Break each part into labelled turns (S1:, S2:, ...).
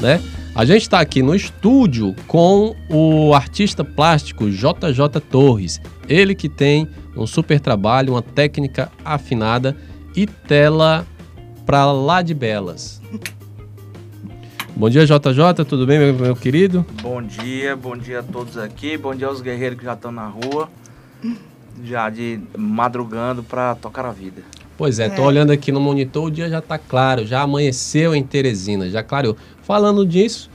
S1: né? A gente está aqui no estúdio com o artista plástico JJ Torres. Ele que tem um super trabalho, uma técnica afinada e tela para lá de belas. Bom dia, JJ, tudo bem, meu, meu, querido?
S2: Bom dia, bom dia a todos aqui, bom dia aos guerreiros que já estão na rua, já de madrugando para tocar a vida.
S1: Pois é, é, tô olhando aqui no monitor, o dia já tá claro, já amanheceu em Teresina, já clareou. Falando disso,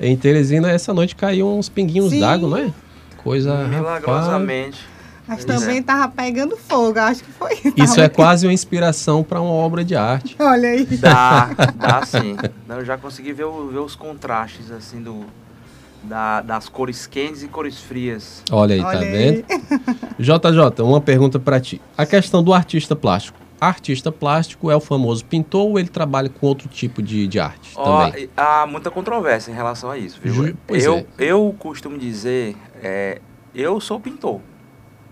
S1: em Teresina, essa noite caiu uns pinguinhos d'água, não é? Coisa.
S2: Milagrosamente.
S3: Rapaz. Mas também estava é. pegando fogo, acho que foi.
S1: Isso é quase uma inspiração para uma obra de arte.
S3: Olha aí.
S2: Dá, dá sim. Eu já consegui ver, ver os contrastes, assim, do, da, das cores quentes e cores frias.
S1: Olha aí, tá Olha tá aí. vendo? JJ, uma pergunta para ti. A questão do artista plástico. Artista plástico é o famoso pintor ou ele trabalha com outro tipo de, de arte oh, também?
S2: Há muita controvérsia em relação a isso, viu? Ju, eu, é. eu costumo dizer, é, eu sou pintor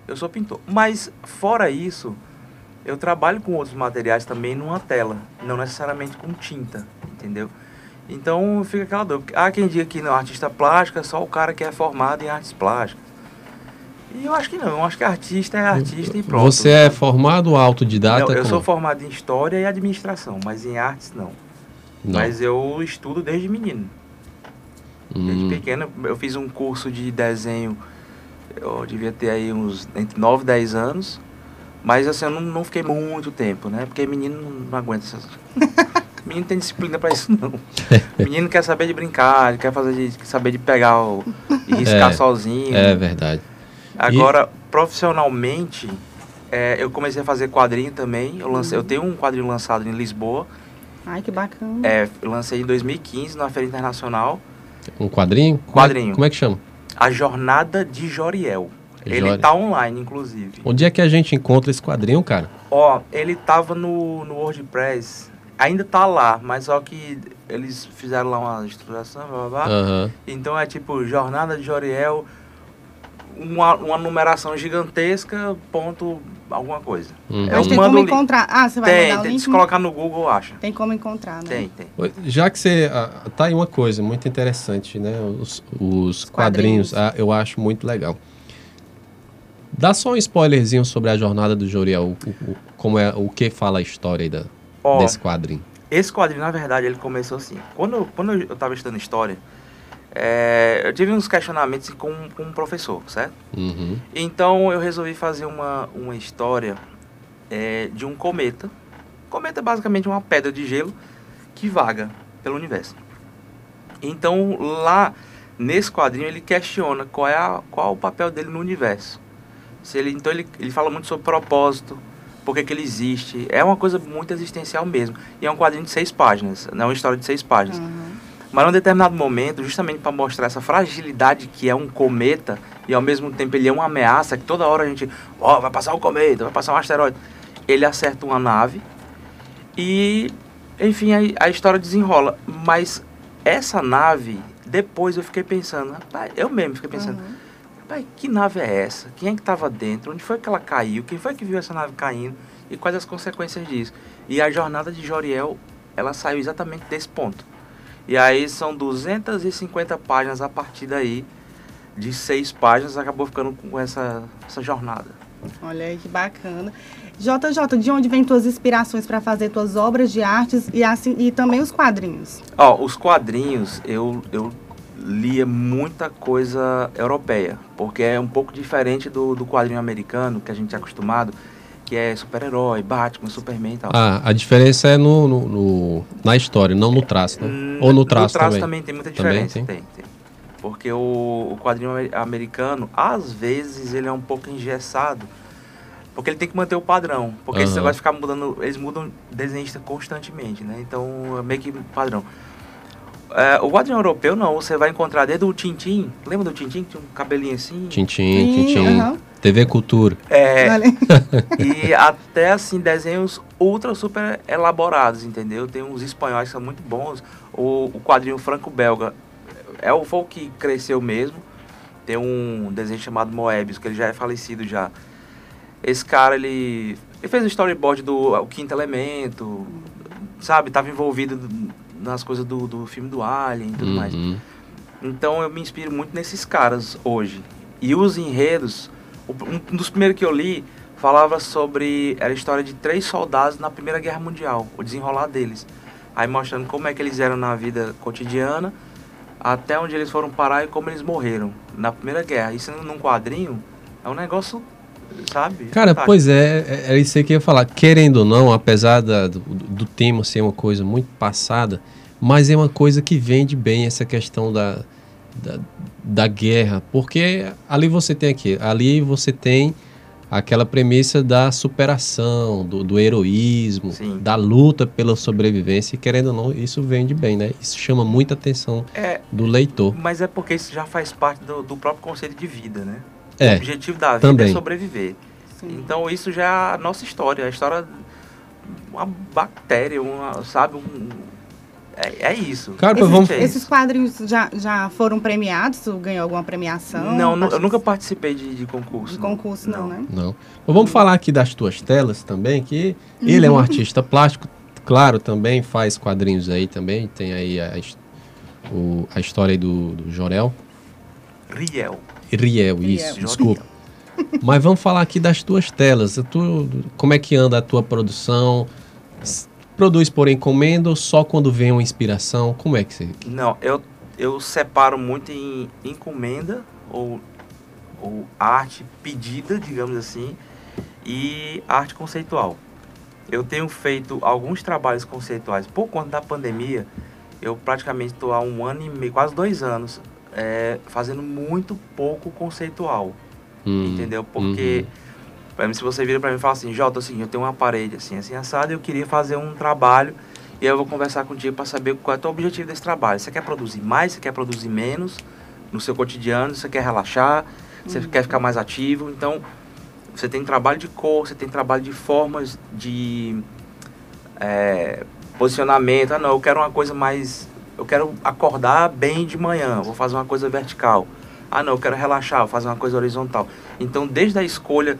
S2: eu sou pintor. Mas, fora isso, eu trabalho com outros materiais também numa tela, não necessariamente com tinta, entendeu? Então fica aquela dúvida. Há quem diga que não, artista plástico é só o cara que é formado em artes plásticas. E eu acho que não, eu acho que artista é artista e pronto.
S1: Você é formado ou autodidata? Não,
S2: eu como? sou formado em História e Administração, mas em artes não. não. Mas eu estudo desde menino. Desde hum. pequeno, eu fiz um curso de desenho eu devia ter aí uns entre 9 e 10 anos. Mas assim, eu não, não fiquei muito tempo, né? Porque menino não, não aguenta essas. menino tem disciplina para isso, não. menino quer saber de brincar, ele quer fazer de, saber de pegar o, e riscar é, sozinho.
S1: É verdade.
S2: Agora, e... profissionalmente, é, eu comecei a fazer quadrinho também. Eu, lancei, eu tenho um quadrinho lançado em Lisboa.
S3: Ai, que bacana.
S2: É, eu lancei em 2015 na Feira Internacional.
S1: Um quadrinho?
S2: Quadrinho.
S1: Como é, como é que chama?
S2: A Jornada de Joriel. Ele está online, inclusive.
S1: Onde é que a gente encontra esse quadrinho, cara?
S2: Ó, ele tava no, no WordPress. Ainda tá lá, mas só que eles fizeram lá uma estruturação, blá, blá, blá. Uhum. Então é tipo Jornada de Joriel, uma, uma numeração gigantesca, ponto alguma coisa.
S3: Uhum. Mas tem como encontrar. Ah, você vai
S2: tem,
S3: mandar o link?
S2: Se colocar no Google, acha.
S3: Tem como encontrar, né?
S2: Tem, tem.
S1: Já que você... Ah, tá aí uma coisa muito interessante, né? Os, os quadrinhos, quadrinhos ah, eu acho muito legal. Dá só um spoilerzinho sobre a jornada do Joriel, o, o, como é, o que fala a história da, oh, desse quadrinho.
S2: Esse quadrinho, na verdade, ele começou assim. Quando, quando eu estava estudando história, é, eu tive uns questionamentos com, com um professor, certo? Uhum. Então eu resolvi fazer uma, uma história é, de um cometa. Cometa é basicamente uma pedra de gelo que vaga pelo universo. Então lá nesse quadrinho ele questiona qual é a, qual é o papel dele no universo. Se ele, então ele, ele fala muito sobre propósito, por que ele existe. É uma coisa muito existencial mesmo. E é um quadrinho de seis páginas, não é uma história de seis páginas. Uhum. Mas em um determinado momento, justamente para mostrar essa fragilidade que é um cometa e ao mesmo tempo ele é uma ameaça, que toda hora a gente, ó, oh, vai passar um cometa, vai passar um asteroide. Ele acerta uma nave e, enfim, a, a história desenrola. Mas essa nave, depois eu fiquei pensando, rapaz, eu mesmo fiquei pensando, uhum. rapaz, que nave é essa? Quem é que estava dentro? Onde foi que ela caiu? Quem foi que viu essa nave caindo? E quais as consequências disso? E a jornada de Joriel, ela saiu exatamente desse ponto e aí são 250 páginas a partir daí, de seis páginas, acabou ficando com essa, essa jornada.
S3: Olha aí que bacana. JJ, de onde vêm tuas inspirações para fazer tuas obras de artes e, assim, e também os quadrinhos?
S2: Ó, oh, os quadrinhos, eu, eu lia muita coisa europeia, porque é um pouco diferente do, do quadrinho americano que a gente é acostumado que é super-herói, Batman, Superman e tal.
S1: Ah, a diferença é no, no, no na história, não no traço, né? Hum, Ou no traço,
S2: no traço
S1: também.
S2: também tem muita diferença, tem? tem, tem. Porque o, o quadrinho americano, às vezes, ele é um pouco engessado, porque ele tem que manter o padrão. Porque uhum. você vai ficar mudando, eles mudam desenhista constantemente, né? Então, é meio que padrão. É, o quadrinho europeu, não, você vai encontrar desde o Tintim, lembra do Tintim, que tinha um cabelinho assim?
S1: Tintim, Tintim. Uhum. TV Cultura.
S2: É. e até assim, desenhos ultra super elaborados, entendeu? Tem uns espanhóis que são muito bons. O, o quadrinho franco-belga é o foi que cresceu mesmo. Tem um desenho chamado Moebius, que ele já é falecido já. Esse cara, ele, ele fez o storyboard do o Quinto Elemento, sabe? Tava envolvido nas coisas do, do filme do Alien e tudo uhum. mais. Então eu me inspiro muito nesses caras hoje. E os enredos, um dos primeiros que eu li falava sobre. Era a história de três soldados na Primeira Guerra Mundial, o desenrolar deles. Aí mostrando como é que eles eram na vida cotidiana, até onde eles foram parar e como eles morreram na Primeira Guerra. Isso num quadrinho é um negócio sabe?
S1: Cara, fantástico. pois é, é, é isso aí que eu ia falar. Querendo ou não, apesar da, do, do tema ser uma coisa muito passada, mas é uma coisa que vende bem essa questão da, da, da guerra, porque ali você tem aqui, ali você tem aquela premissa da superação, do, do heroísmo, Sim. da luta pela sobrevivência, e querendo ou não, isso vende bem, né? Isso chama muita atenção é, do leitor.
S2: Mas é porque isso já faz parte do, do próprio conceito de vida, né? É, o objetivo da vida é também. é sobreviver. Sim. Então isso já é a nossa história, a história uma bactéria, uma, sabe, um, é, é, isso.
S3: Cara, esses, vamos... esses quadrinhos já, já foram premiados? Tu ganhou alguma premiação?
S2: Não, eu nunca participei de, de concurso.
S3: De concurso, não, não né?
S1: Não. Mas vamos falar aqui das tuas telas também, que uhum. ele é um artista plástico, claro, também faz quadrinhos aí também. Tem aí a, o, a história aí do, do Jorel.
S2: Riel.
S1: Riel, isso, Riel. desculpa. Mas vamos falar aqui das tuas telas. Tu, como é que anda a tua produção? Produz por encomenda ou só quando vem uma inspiração? Como é que você...
S2: Não, eu, eu separo muito em encomenda ou, ou arte pedida, digamos assim, e arte conceitual. Eu tenho feito alguns trabalhos conceituais. Por conta da pandemia, eu praticamente estou há um ano e meio, quase dois anos, é, fazendo muito pouco conceitual. Hum, entendeu? Porque, uhum. se você vira para mim e fala assim, Jota, assim, eu tenho uma parede assim, assim, assada, eu queria fazer um trabalho e eu vou conversar contigo para saber qual é o teu objetivo desse trabalho. Você quer produzir mais, você quer produzir menos no seu cotidiano, você quer relaxar, você uhum. quer ficar mais ativo. Então, você tem trabalho de cor, você tem trabalho de formas de é, posicionamento. Ah, não, eu quero uma coisa mais eu quero acordar bem de manhã, vou fazer uma coisa vertical. Ah, não, eu quero relaxar, vou fazer uma coisa horizontal. Então, desde a escolha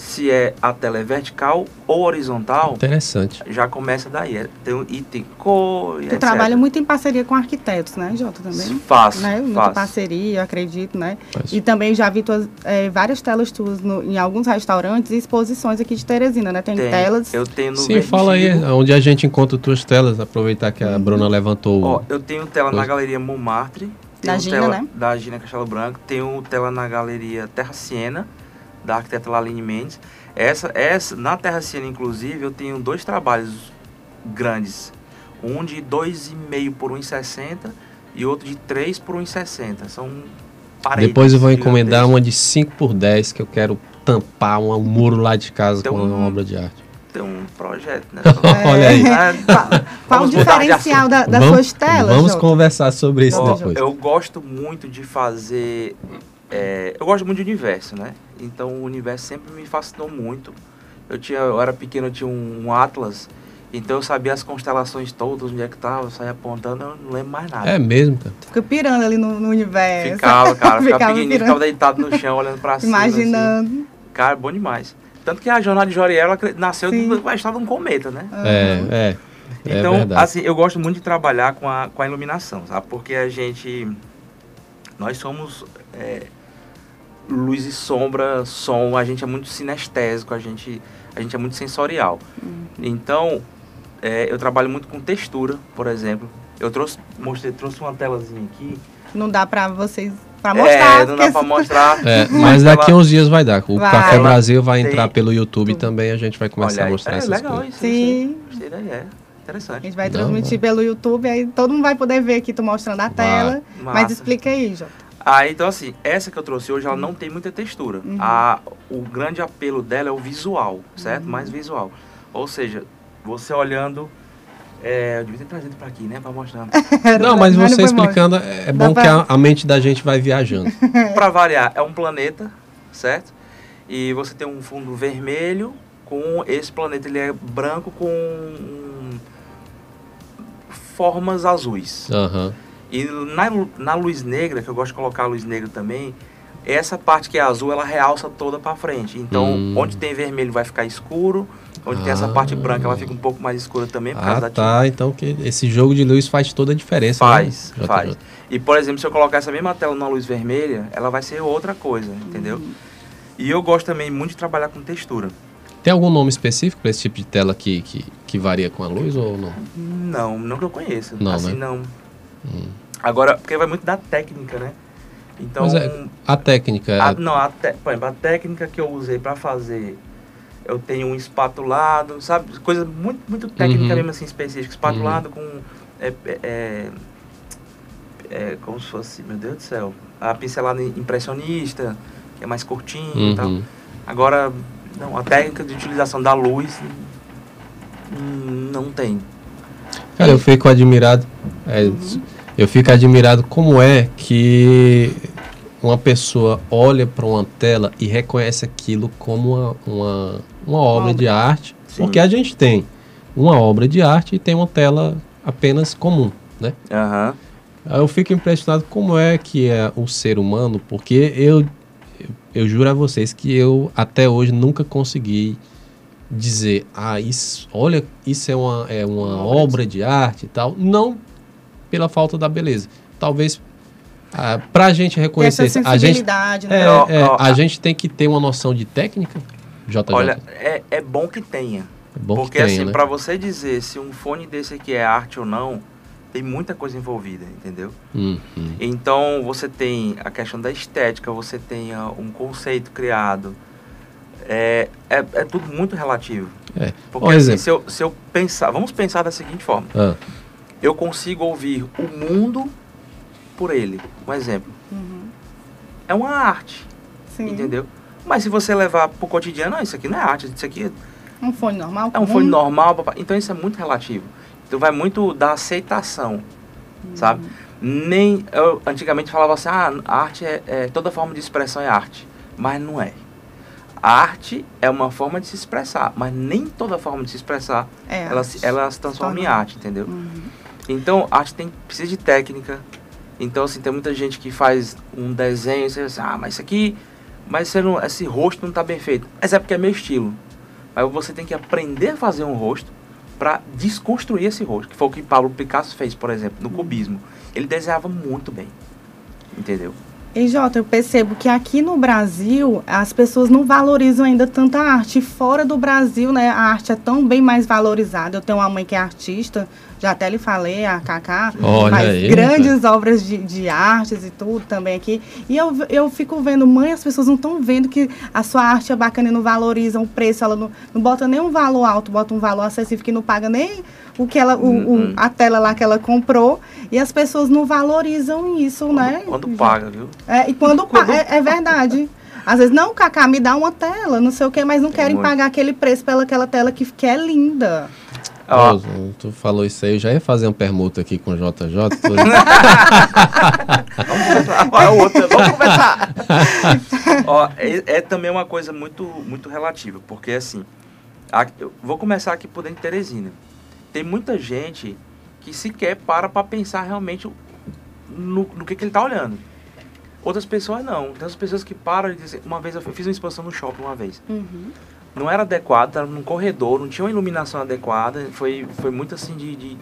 S2: se é a tela é vertical ou horizontal.
S1: Interessante.
S2: Já começa daí. É, tem, e tem cor.
S3: Tu trabalha muito em parceria com arquitetos, né, Jota? Também?
S2: Faço.
S3: Né? Muita
S2: faço.
S3: parceria, acredito, né? Faço. E também já vi tuas, é, várias telas tuas no, em alguns restaurantes e exposições aqui de Teresina, né? Tem, tem. telas.
S2: Eu tenho no
S1: Sim, Vertigo. fala aí onde a gente encontra tuas telas, aproveitar que a uhum. Bruna levantou.
S2: Ó, eu tenho tela na Galeria Montmartre.
S3: Da Gina,
S2: tela,
S3: né?
S2: Da Gina Castelo Branco. Tenho tela na Galeria Terra Siena, da arquiteta Laline Mendes. Essa, essa, na Terra Siena, inclusive, eu tenho dois trabalhos grandes. Um de 2,5 por 1,60 e outro de 3 por 1,60. São
S1: paredes. Depois eu vou encomendar uma de 5 por 10 que eu quero tampar um muro lá de casa com uma obra de arte.
S2: Tem um projeto, né?
S1: Olha aí.
S3: Qual o diferencial da, das vamos, suas telas?
S1: Vamos conversar sobre isso depois.
S2: Eu gosto muito de fazer é, eu gosto muito de universo, né? Então o universo sempre me fascinou muito. Eu tinha, eu era pequeno, eu tinha um, um Atlas, então eu sabia as constelações todas, onde é que tava, eu saía apontando, eu não lembro mais nada.
S1: É mesmo, cara.
S3: Tu fica pirando ali no, no universo.
S2: Ficava, cara, ficava, ficava pequenininho, pirando. ficava deitado no chão, olhando pra cima.
S3: Imaginando.
S2: Assim. Cara, bom demais. Tanto que a jornada de Joriel nasceu do, a história de um cometa, né?
S1: É, é.
S2: é então, é assim, eu gosto muito de trabalhar com a, com a iluminação, sabe? Porque a gente. Nós somos. É, luz e sombra, som, a gente é muito sinestésico, a gente, a gente é muito sensorial. Uhum. Então, é, eu trabalho muito com textura, por exemplo. Eu trouxe, mostrei, trouxe uma telazinha aqui.
S3: Não dá para vocês para mostrar.
S2: É, não dá para mostrar.
S1: É, mas daqui a uns dias vai dar. O vai. Café Brasil vai entrar pelo YouTube também, a gente vai começar Olha, a mostrar é, essas
S2: legal
S1: coisas.
S2: Isso, Sim. Gostei daí, é. Interessante. A
S3: gente vai transmitir não, pelo YouTube, aí todo mundo vai poder ver aqui tu mostrando a tela. Mas explica aí, Jota.
S2: Ah, então assim, essa que eu trouxe hoje, ela não tem muita textura. Uhum. A, o grande apelo dela é o visual, certo? Uhum. Mais visual. Ou seja, você olhando... É, eu devia ter trazido para aqui, né? Para mostrar.
S1: não, mas você explicando, é, é bom que a, a, mente da gente vai viajando.
S2: para variar, é um planeta, certo? E você tem um fundo vermelho com esse planeta, ele é branco com formas azuis.
S1: Aham. Uhum.
S2: E na, na luz negra, que eu gosto de colocar a luz negra também, essa parte que é azul, ela realça toda para frente. Então, hum. onde tem vermelho vai ficar escuro, onde ah. tem essa parte branca ela fica um pouco mais escura também por
S1: ah, causa da tá. Então que esse jogo de luz faz toda a diferença.
S2: Faz, né? faz. E, por exemplo, se eu colocar essa mesma tela na luz vermelha, ela vai ser outra coisa, entendeu? Hum. E eu gosto também muito de trabalhar com textura.
S1: Tem algum nome específico para esse tipo de tela que, que, que, varia com a luz ou não?
S2: Não, não que eu conheça.
S1: Não,
S2: assim,
S1: né?
S2: não. Hum. Agora, porque vai muito da técnica, né?
S1: Então, é, a técnica.
S2: A, não, a te, exemplo, a técnica que eu usei para fazer, eu tenho um espatulado, sabe? Coisa muito, muito técnica uhum. mesmo assim, específica. Espatulado uhum. com. É, é, é, é, como se fosse, meu Deus do céu, a pincelada impressionista, que é mais curtinho uhum. e tal. Uhum. Agora, não, a técnica de utilização da luz não tem.
S1: Cara, eu fico admirado. É, uhum. Eu fico admirado como é que uma pessoa olha para uma tela e reconhece aquilo como uma, uma, uma obra, obra, de arte, Sim. porque a gente tem uma obra de arte e tem uma tela apenas comum, né?
S2: Uhum.
S1: Eu fico impressionado como é que é o ser humano, porque eu, eu juro a vocês que eu até hoje nunca consegui dizer, ah, isso, olha, isso é uma, é uma obra de arte e tal. Não pela falta da beleza. Talvez ah, para a gente reconhecer
S3: Essa a gente
S1: né? é, é, a gente tem que ter uma noção de técnica JJ.
S2: olha é, é bom que tenha é bom porque que tenha, assim né? para você dizer se um fone desse aqui é arte ou não tem muita coisa envolvida entendeu
S1: uhum.
S2: então você tem a questão da estética você tem uh, um conceito criado é, é, é, tudo muito relativo
S1: é.
S2: porque assim, se, eu, se eu pensar vamos pensar da seguinte forma
S1: ah
S2: eu consigo ouvir o mundo por ele. Um exemplo.
S3: Uhum.
S2: É uma arte.
S3: Sim.
S2: Entendeu? Mas se você levar pro cotidiano, não, isso aqui não é arte, isso aqui
S3: é um fone normal.
S2: É um fone normal, papai. então isso é muito relativo. Então vai muito da aceitação, uhum. sabe? Nem eu antigamente falava assim, ah, arte é, é toda forma de expressão é arte, mas não é. A arte é uma forma de se expressar, mas nem toda forma de se expressar é ela, se, ela se transforma em arte, entendeu?
S3: Uhum.
S2: Então, arte tem, precisa de técnica. Então, assim, tem muita gente que faz um desenho e você diz, ah, mas isso aqui, mas você não, esse rosto não está bem feito. Mas é porque é meu estilo. Mas você tem que aprender a fazer um rosto para desconstruir esse rosto, que foi o que Pablo Picasso fez, por exemplo, no cubismo. Ele desenhava muito bem, entendeu?
S3: E Jota, eu percebo que aqui no Brasil as pessoas não valorizam ainda tanta arte. Fora do Brasil, né, a arte é tão bem mais valorizada. Eu tenho uma mãe que é artista, já até lhe falei, a Cacá,
S1: Olha faz aí,
S3: grandes obras de, de artes e tudo também aqui. E eu, eu fico vendo, mãe, as pessoas não estão vendo que a sua arte é bacana e não valorizam o preço, ela não, não bota nem um valor alto, bota um valor acessível que não paga nem o que ela, o, o, uhum. a tela lá que ela comprou. E as pessoas não valorizam isso,
S2: quando,
S3: né?
S2: Quando paga, viu?
S3: É, e quando, quando... É, é verdade. Às vezes, não, Cacá, me dá uma tela, não sei o quê, mas não querem pagar aquele preço pela aquela tela que, que é linda.
S1: Ó, oh. tu falou isso aí, eu já ia fazer uma permuta aqui com o JJ. Tô...
S2: Agora outra, vamos começar. Ó, é, é, também uma coisa muito, muito relativa, porque assim, a, eu vou começar aqui por dentro de Teresina. Tem muita gente que sequer para para pensar realmente no, no que, que ele está olhando. Outras pessoas não. Tem outras pessoas que param e dizem. Uma vez eu fiz uma exposição no shopping uma vez.
S3: Uhum
S2: não era adequado, estava num corredor, não tinha uma iluminação adequada, foi, foi muito assim de, de,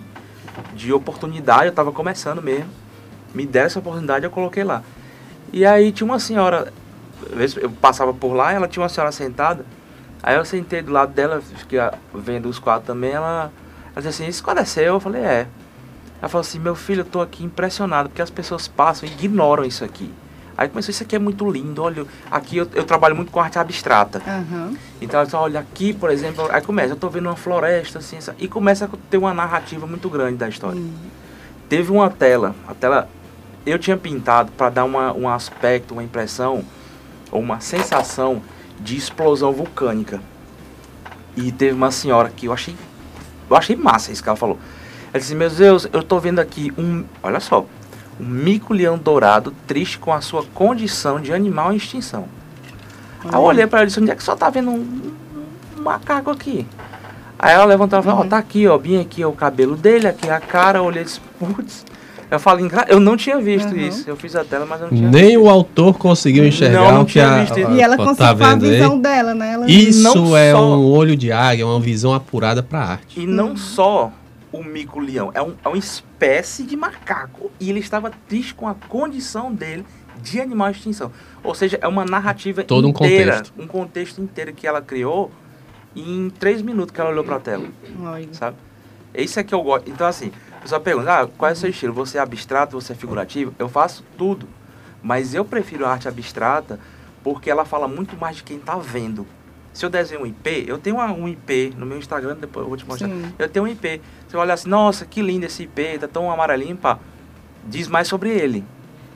S2: de oportunidade, eu estava começando mesmo. Me deram essa oportunidade, eu coloquei lá. E aí tinha uma senhora, eu passava por lá, ela tinha uma senhora sentada, aí eu sentei do lado dela, fiquei vendo os quadros também, ela, ela disse assim, esse quadro é seu? Eu falei, é. Ela falou assim, meu filho, eu tô aqui impressionado, porque as pessoas passam e ignoram isso aqui. Aí começou, isso aqui é muito lindo, olha, aqui eu, eu trabalho muito com arte abstrata.
S3: Uhum.
S2: Então, ela olha, aqui, por exemplo, aí começa, eu estou vendo uma floresta, assim, e começa a ter uma narrativa muito grande da história. Uhum. Teve uma tela, a tela, eu tinha pintado para dar uma, um aspecto, uma impressão, ou uma sensação de explosão vulcânica. E teve uma senhora que eu achei, eu achei massa isso que ela falou. Ela disse, meu Deus, eu estou vendo aqui um, olha só, um mico-leão dourado triste com a sua condição de animal em extinção. Aí eu olhei para ela e disse, onde é que só tá vendo um, um macaco aqui? Aí ela levantou e falou, ó, tá aqui, ó, bem aqui ó, o cabelo dele, aqui a cara, eu olhei e disse, putz, Eu falo, eu não tinha visto uhum. isso. Eu fiz a tela, mas eu não tinha
S1: Nem
S2: visto.
S1: o autor conseguiu enxergar não, não o que a,
S3: visto a, E ela tá conseguiu tá a visão aí? dela, né? Ela
S1: isso é só... um olho de águia, uma visão apurada para arte.
S2: E não uhum. só o mico-leão, é, um, é uma espécie de macaco. E ele estava triste com a condição dele de animal de extinção. Ou seja, é uma narrativa
S1: Todo
S2: inteira,
S1: um contexto.
S2: um contexto inteiro que ela criou em três minutos que ela olhou para a tela. Ai. Sabe? Isso é que eu gosto. Então, assim, a pessoa pergunta, ah, qual é o seu estilo? Você é abstrato, você é figurativo? Eu faço tudo. Mas eu prefiro a arte abstrata porque ela fala muito mais de quem está vendo. Se eu desenho um IP, eu tenho um IP no meu Instagram, depois eu vou te mostrar. Sim. Eu tenho um IP. Você olha assim, nossa, que lindo esse IP, tá tão amarelinho, pá. Diz mais sobre ele.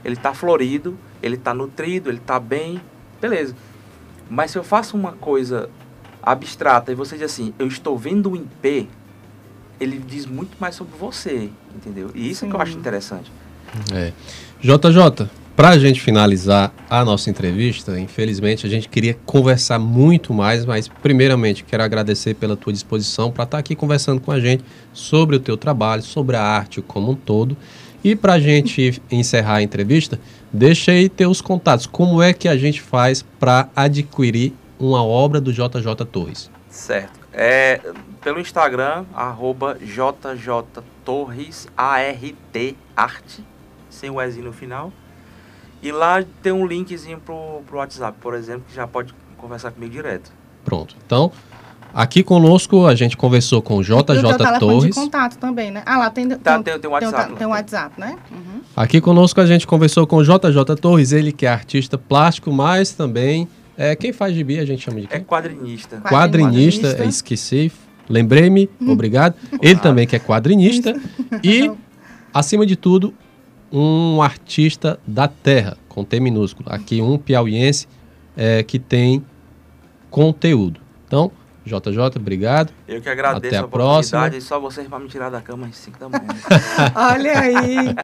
S2: Ele tá florido, ele tá nutrido, ele tá bem, beleza. Mas se eu faço uma coisa abstrata e você diz assim, eu estou vendo um IP, ele diz muito mais sobre você, entendeu? E isso Sim. é que eu acho interessante.
S1: É. JJ, para a gente finalizar a nossa entrevista, infelizmente a gente queria conversar muito mais, mas primeiramente quero agradecer pela tua disposição para estar tá aqui conversando com a gente sobre o teu trabalho, sobre a arte como um todo. E para a gente encerrar a entrevista, deixa aí teus contatos. Como é que a gente faz para adquirir uma obra do JJ Torres?
S2: Certo. É, pelo Instagram, arroba JJ Torres, A-R-T, arte, sem o Ezinho no final. E lá tem um linkzinho pro, pro WhatsApp, por exemplo, que já pode conversar comigo direto.
S1: Pronto. Então, aqui conosco a gente conversou com o JJ e o Torres.
S3: de contato também, né? Ah, lá tem,
S2: tá, tem, tem, tem um WhatsApp.
S3: Tem, tem um WhatsApp, né? Uhum.
S1: Aqui conosco a gente conversou com o JJ Torres, ele que é artista plástico, mas também é, quem faz gibi a gente chama de quem?
S2: É quadrinista.
S1: Quadrinista, quadrinista. É, esqueci, lembrei-me, hum. obrigado. Ele também que é quadrinista e, acima de tudo, um artista da terra, com T minúsculo. Aqui um piauiense é, que tem conteúdo. Então, JJ, obrigado.
S2: Eu que agradeço
S1: Até
S2: a,
S1: a próxima.
S2: só vocês para me tirar da cama às 5 da manhã.
S3: Olha aí.